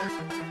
Thank you.